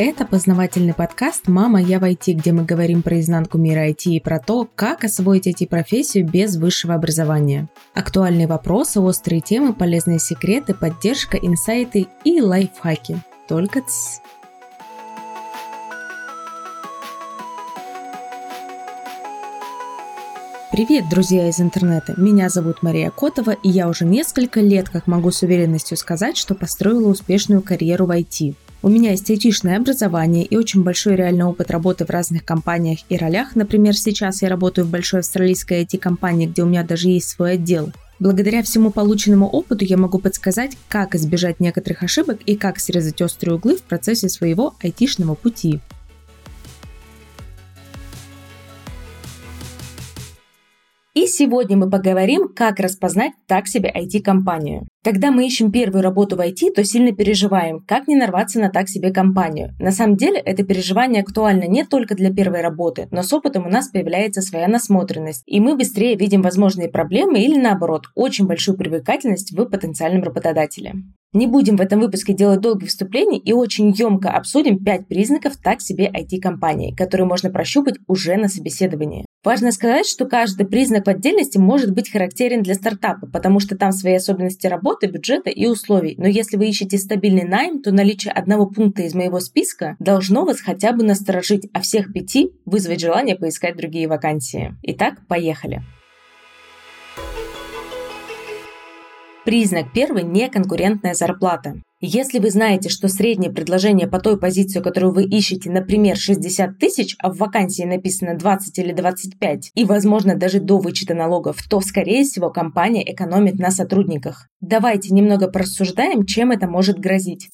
Это познавательный подкаст «Мама, я в IT», где мы говорим про изнанку мира IT и про то, как освоить IT-профессию без высшего образования. Актуальные вопросы, острые темы, полезные секреты, поддержка, инсайты и лайфхаки. Только ц. Привет, друзья из интернета! Меня зовут Мария Котова, и я уже несколько лет как могу с уверенностью сказать, что построила успешную карьеру в IT. У меня есть айтишное образование и очень большой реальный опыт работы в разных компаниях и ролях. Например, сейчас я работаю в большой австралийской IT-компании, где у меня даже есть свой отдел. Благодаря всему полученному опыту я могу подсказать, как избежать некоторых ошибок и как срезать острые углы в процессе своего айтишного пути. И сегодня мы поговорим, как распознать так себе IT-компанию. Когда мы ищем первую работу в IT, то сильно переживаем, как не нарваться на так себе компанию. На самом деле это переживание актуально не только для первой работы, но с опытом у нас появляется своя насмотренность, и мы быстрее видим возможные проблемы или наоборот, очень большую привлекательность в потенциальном работодателе. Не будем в этом выпуске делать долгие вступления и очень емко обсудим 5 признаков так себе IT-компании, которые можно прощупать уже на собеседовании. Важно сказать, что каждый признак в отдельности может быть характерен для стартапа, потому что там свои особенности работы, бюджета и условий. Но если вы ищете стабильный найм, то наличие одного пункта из моего списка должно вас хотя бы насторожить, а всех пяти вызвать желание поискать другие вакансии. Итак, поехали. Признак первый – неконкурентная зарплата. Если вы знаете, что среднее предложение по той позиции, которую вы ищете, например, 60 тысяч, а в вакансии написано 20 или 25, и, возможно, даже до вычета налогов, то, скорее всего, компания экономит на сотрудниках. Давайте немного порассуждаем, чем это может грозить.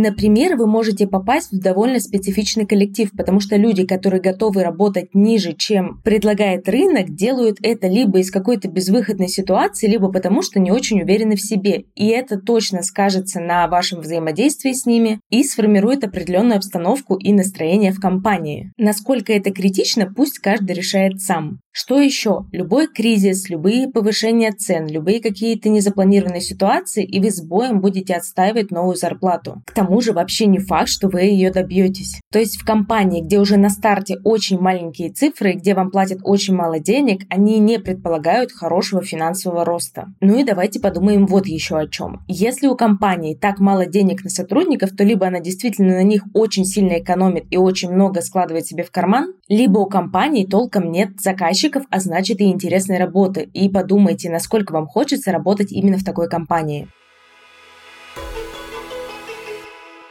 Например, вы можете попасть в довольно специфичный коллектив, потому что люди, которые готовы работать ниже, чем предлагает рынок, делают это либо из какой-то безвыходной ситуации, либо потому что не очень уверены в себе. И это точно скажется на вашем взаимодействии с ними и сформирует определенную обстановку и настроение в компании. Насколько это критично, пусть каждый решает сам. Что еще? Любой кризис, любые повышения цен, любые какие-то незапланированные ситуации, и вы с боем будете отстаивать новую зарплату. К тому же вообще не факт, что вы ее добьетесь. То есть в компании, где уже на старте очень маленькие цифры, где вам платят очень мало денег, они не предполагают хорошего финансового роста. Ну и давайте подумаем вот еще о чем. Если у компании так мало денег на сотрудников, то либо она действительно на них очень сильно экономит и очень много складывает себе в карман, либо у компании толком нет заказчиков, заказчиков, а значит и интересной работы. И подумайте, насколько вам хочется работать именно в такой компании.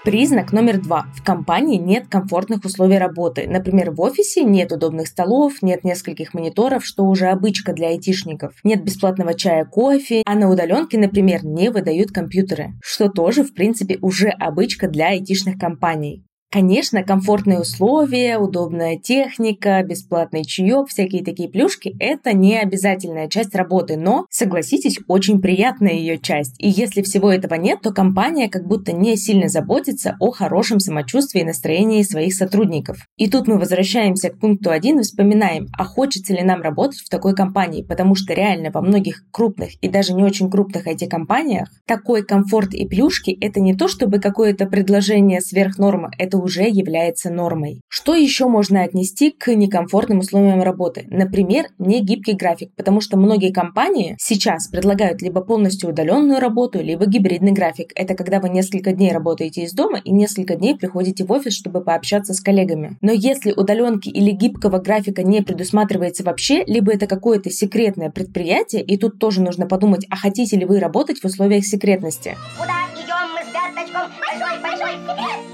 Признак номер два. В компании нет комфортных условий работы. Например, в офисе нет удобных столов, нет нескольких мониторов, что уже обычка для айтишников. Нет бесплатного чая, кофе, а на удаленке, например, не выдают компьютеры, что тоже, в принципе, уже обычка для айтишных компаний. Конечно, комфортные условия, удобная техника, бесплатный чаек, всякие такие плюшки – это не обязательная часть работы, но, согласитесь, очень приятная ее часть. И если всего этого нет, то компания как будто не сильно заботится о хорошем самочувствии и настроении своих сотрудников. И тут мы возвращаемся к пункту 1 и вспоминаем, а хочется ли нам работать в такой компании, потому что реально во многих крупных и даже не очень крупных IT-компаниях такой комфорт и плюшки – это не то, чтобы какое-то предложение сверх нормы, это уже является нормой. Что еще можно отнести к некомфортным условиям работы? Например, не гибкий график, потому что многие компании сейчас предлагают либо полностью удаленную работу, либо гибридный график. Это когда вы несколько дней работаете из дома и несколько дней приходите в офис, чтобы пообщаться с коллегами. Но если удаленки или гибкого графика не предусматривается вообще, либо это какое-то секретное предприятие, и тут тоже нужно подумать, а хотите ли вы работать в условиях секретности? Куда идем мы с? Большой, большой секрет!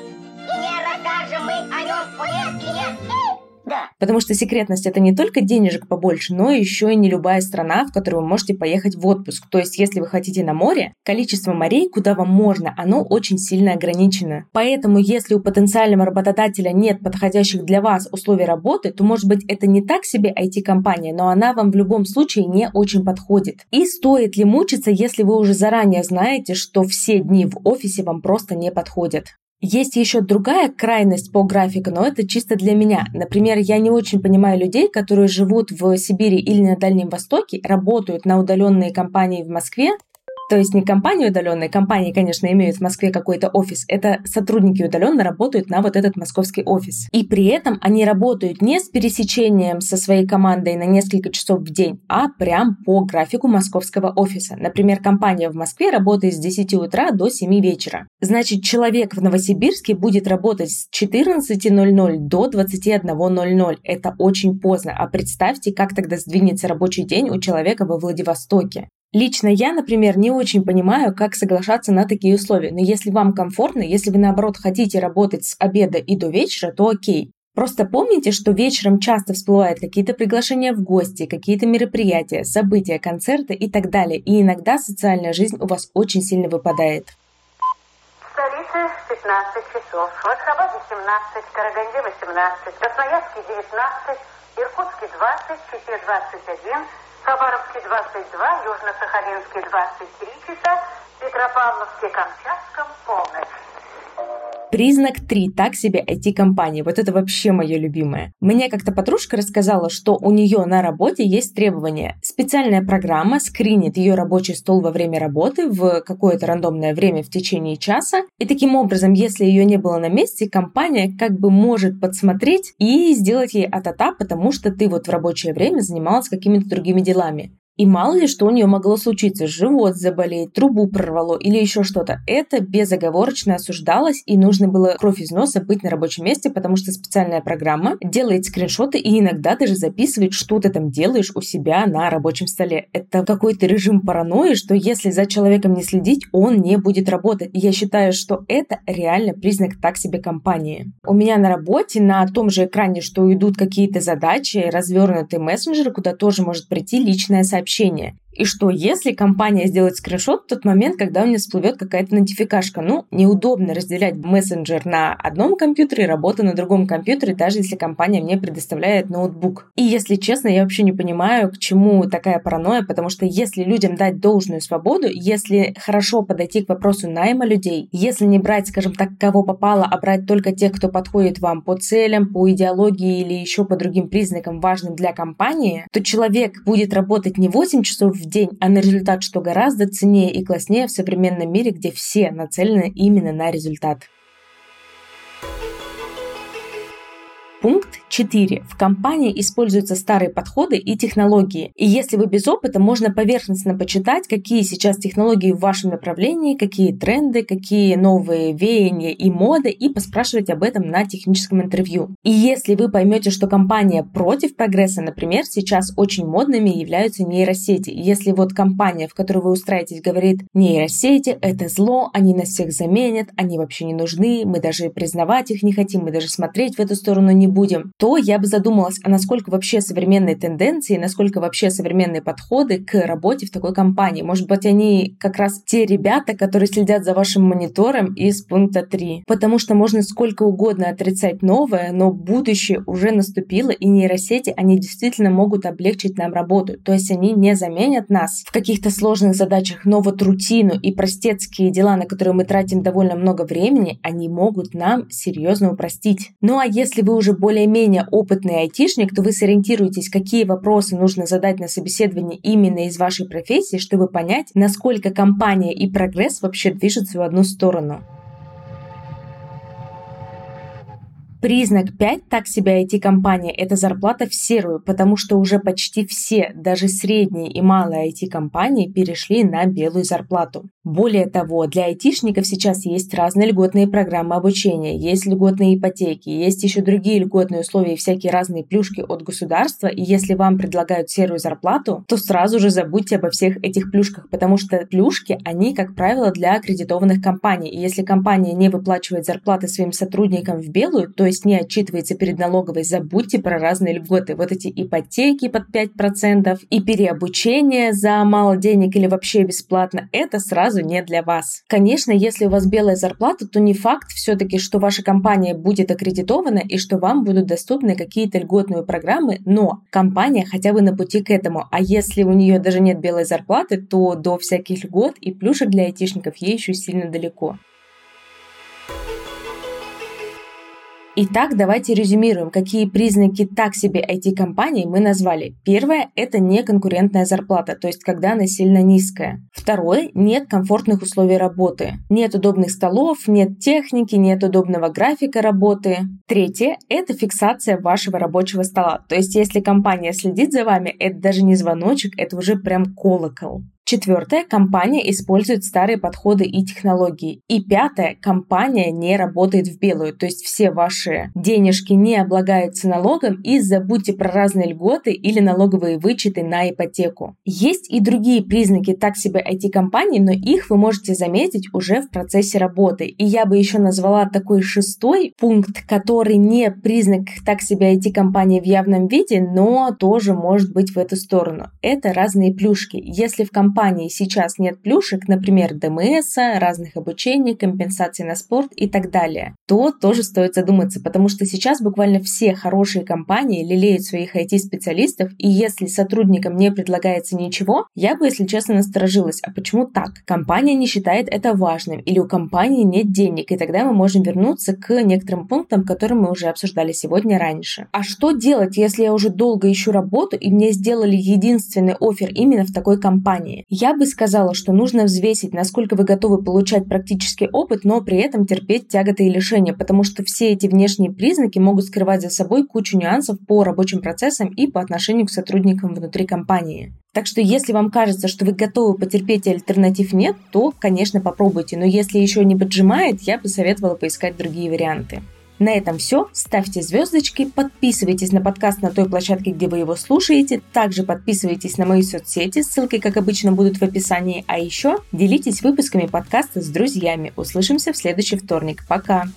Потому что секретность это не только денежек побольше, но еще и не любая страна, в которую вы можете поехать в отпуск. То есть, если вы хотите на море, количество морей, куда вам можно, оно очень сильно ограничено. Поэтому, если у потенциального работодателя нет подходящих для вас условий работы, то, может быть, это не так себе IT-компания, но она вам в любом случае не очень подходит. И стоит ли мучиться, если вы уже заранее знаете, что все дни в офисе вам просто не подходят? Есть еще другая крайность по графику, но это чисто для меня. Например, я не очень понимаю людей, которые живут в Сибири или на Дальнем Востоке, работают на удаленные компании в Москве, То есть не компания удаленная, компании, конечно, имеют в Москве какой-то офис, это сотрудники удаленно работают на вот этот московский офис. И при этом они работают не с пересечением со своей командой на несколько часов в день, а прям по графику московского офиса. Например, компания в Москве работает с 10 утра до 7 вечера. Значит, человек в Новосибирске будет работать с 14.00 до 21.00. Это очень поздно. А представьте, как тогда сдвинется рабочий день у человека во Владивостоке. Лично я, например, не очень понимаю, как соглашаться на такие условия, но если вам комфортно, если вы наоборот хотите работать с обеда и до вечера, то окей. Просто помните, что вечером часто всплывают какие-то приглашения в гости, какие-то мероприятия, события, концерты и так далее, и иногда социальная жизнь у вас очень сильно выпадает. В столице 15 часов, в Ашхабаде 17, Караганде 18, Красноярске 19, Иркутске 20, Чите 21, Хабаровске 22, Южно-Сахалинске 23 часа, Петропавловске-Камчатском полночь. Признак 3. Так себе IT-компания. Вот это вообще мое любимое. Мне как-то подружка рассказала, что у нее на работе есть требования. Специальная программа скринит ее рабочий стол во время работы в какое-то рандомное время в течение часа. И таким образом, если ее не было на месте, компания как бы может подсмотреть и сделать ей атата, потому что ты вот в рабочее время занималась какими-то другими делами. И мало ли что у нее могло случиться, живот заболеть, трубу прорвало или еще что-то. Это безоговорочно осуждалось и нужно было кровь из носа быть на рабочем месте, потому что специальная программа делает скриншоты и иногда даже записывает, что ты там делаешь у себя на рабочем столе. Это какой-то режим паранойи, что если за человеком не следить, он не будет работать. И я считаю, что это реально признак так себе компании. У меня на работе на том же экране, что идут какие-то задачи, развернутые мессенджеры, куда тоже может прийти личное сообщение сообщение. И что, если компания сделает скриншот в тот момент, когда у меня всплывет какая-то нотификашка? Ну, неудобно разделять мессенджер на одном компьютере, работу на другом компьютере, даже если компания мне предоставляет ноутбук. И если честно, я вообще не понимаю, к чему такая паранойя, потому что если людям дать должную свободу, если хорошо подойти к вопросу найма людей, если не брать, скажем так, кого попало, а брать только тех, кто подходит вам по целям, по идеологии или еще по другим признакам, важным для компании, то человек будет работать не 8 часов в день, а на результат, что гораздо ценнее и класснее в современном мире, где все нацелены именно на результат. Пункт 4. В компании используются старые подходы и технологии. И если вы без опыта, можно поверхностно почитать, какие сейчас технологии в вашем направлении, какие тренды, какие новые веяния и моды, и поспрашивать об этом на техническом интервью. И если вы поймете, что компания против прогресса, например, сейчас очень модными являются нейросети. Если вот компания, в которую вы устраиваетесь, говорит, нейросети — это зло, они нас всех заменят, они вообще не нужны, мы даже признавать их не хотим, мы даже смотреть в эту сторону не будем, то я бы задумалась, а насколько вообще современные тенденции, насколько вообще современные подходы к работе в такой компании. Может быть, они как раз те ребята, которые следят за вашим монитором из пункта 3. Потому что можно сколько угодно отрицать новое, но будущее уже наступило, и нейросети, они действительно могут облегчить нам работу. То есть они не заменят нас в каких-то сложных задачах, но вот рутину и простецкие дела, на которые мы тратим довольно много времени, они могут нам серьезно упростить. Ну а если вы уже более-менее менее опытный айтишник, то вы сориентируетесь, какие вопросы нужно задать на собеседовании именно из вашей профессии, чтобы понять, насколько компания и прогресс вообще движутся в одну сторону. Признак 5 так себя IT-компания – это зарплата в серую, потому что уже почти все, даже средние и малые IT-компании перешли на белую зарплату. Более того, для айтишников сейчас есть разные льготные программы обучения, есть льготные ипотеки, есть еще другие льготные условия и всякие разные плюшки от государства, и если вам предлагают серую зарплату, то сразу же забудьте обо всех этих плюшках, потому что плюшки, они, как правило, для аккредитованных компаний, и если компания не выплачивает зарплаты своим сотрудникам в белую, то есть не отчитывается перед налоговой, забудьте про разные льготы. Вот эти ипотеки под 5% и переобучение за мало денег или вообще бесплатно, это сразу не для вас. Конечно, если у вас белая зарплата, то не факт все-таки, что ваша компания будет аккредитована и что вам будут доступны какие-то льготные программы, но компания хотя бы на пути к этому. А если у нее даже нет белой зарплаты, то до всяких льгот и плюшек для айтишников ей еще сильно далеко. Итак, давайте резюмируем, какие признаки так себе IT-компании мы назвали. Первое – это неконкурентная зарплата, то есть когда она сильно низкая. Второе – нет комфортных условий работы. Нет удобных столов, нет техники, нет удобного графика работы. Третье – это фиксация вашего рабочего стола. То есть если компания следит за вами, это даже не звоночек, это уже прям колокол. Четвертое, компания использует старые подходы и технологии. И пятое, компания не работает в белую, то есть все ваши денежки не облагаются налогом и забудьте про разные льготы или налоговые вычеты на ипотеку. Есть и другие признаки так себе IT-компаний, но их вы можете заметить уже в процессе работы. И я бы еще назвала такой шестой пункт, который не признак так себе IT-компании в явном виде, но тоже может быть в эту сторону. Это разные плюшки. Если в компании компании сейчас нет плюшек, например, ДМС, разных обучений, компенсаций на спорт и так далее, то тоже стоит задуматься, потому что сейчас буквально все хорошие компании лелеют своих IT-специалистов, и если сотрудникам не предлагается ничего, я бы, если честно, насторожилась. А почему так? Компания не считает это важным, или у компании нет денег, и тогда мы можем вернуться к некоторым пунктам, которые мы уже обсуждали сегодня раньше. А что делать, если я уже долго ищу работу, и мне сделали единственный офер именно в такой компании? Я бы сказала, что нужно взвесить, насколько вы готовы получать практический опыт, но при этом терпеть тяготы и лишения, потому что все эти внешние признаки могут скрывать за собой кучу нюансов по рабочим процессам и по отношению к сотрудникам внутри компании. Так что если вам кажется, что вы готовы потерпеть и альтернатив нет, то, конечно, попробуйте. Но если еще не поджимает, я бы советовала поискать другие варианты. На этом все. Ставьте звездочки, подписывайтесь на подкаст на той площадке, где вы его слушаете. Также подписывайтесь на мои соцсети, ссылки, как обычно, будут в описании. А еще делитесь выпусками подкаста с друзьями. Услышимся в следующий вторник. Пока!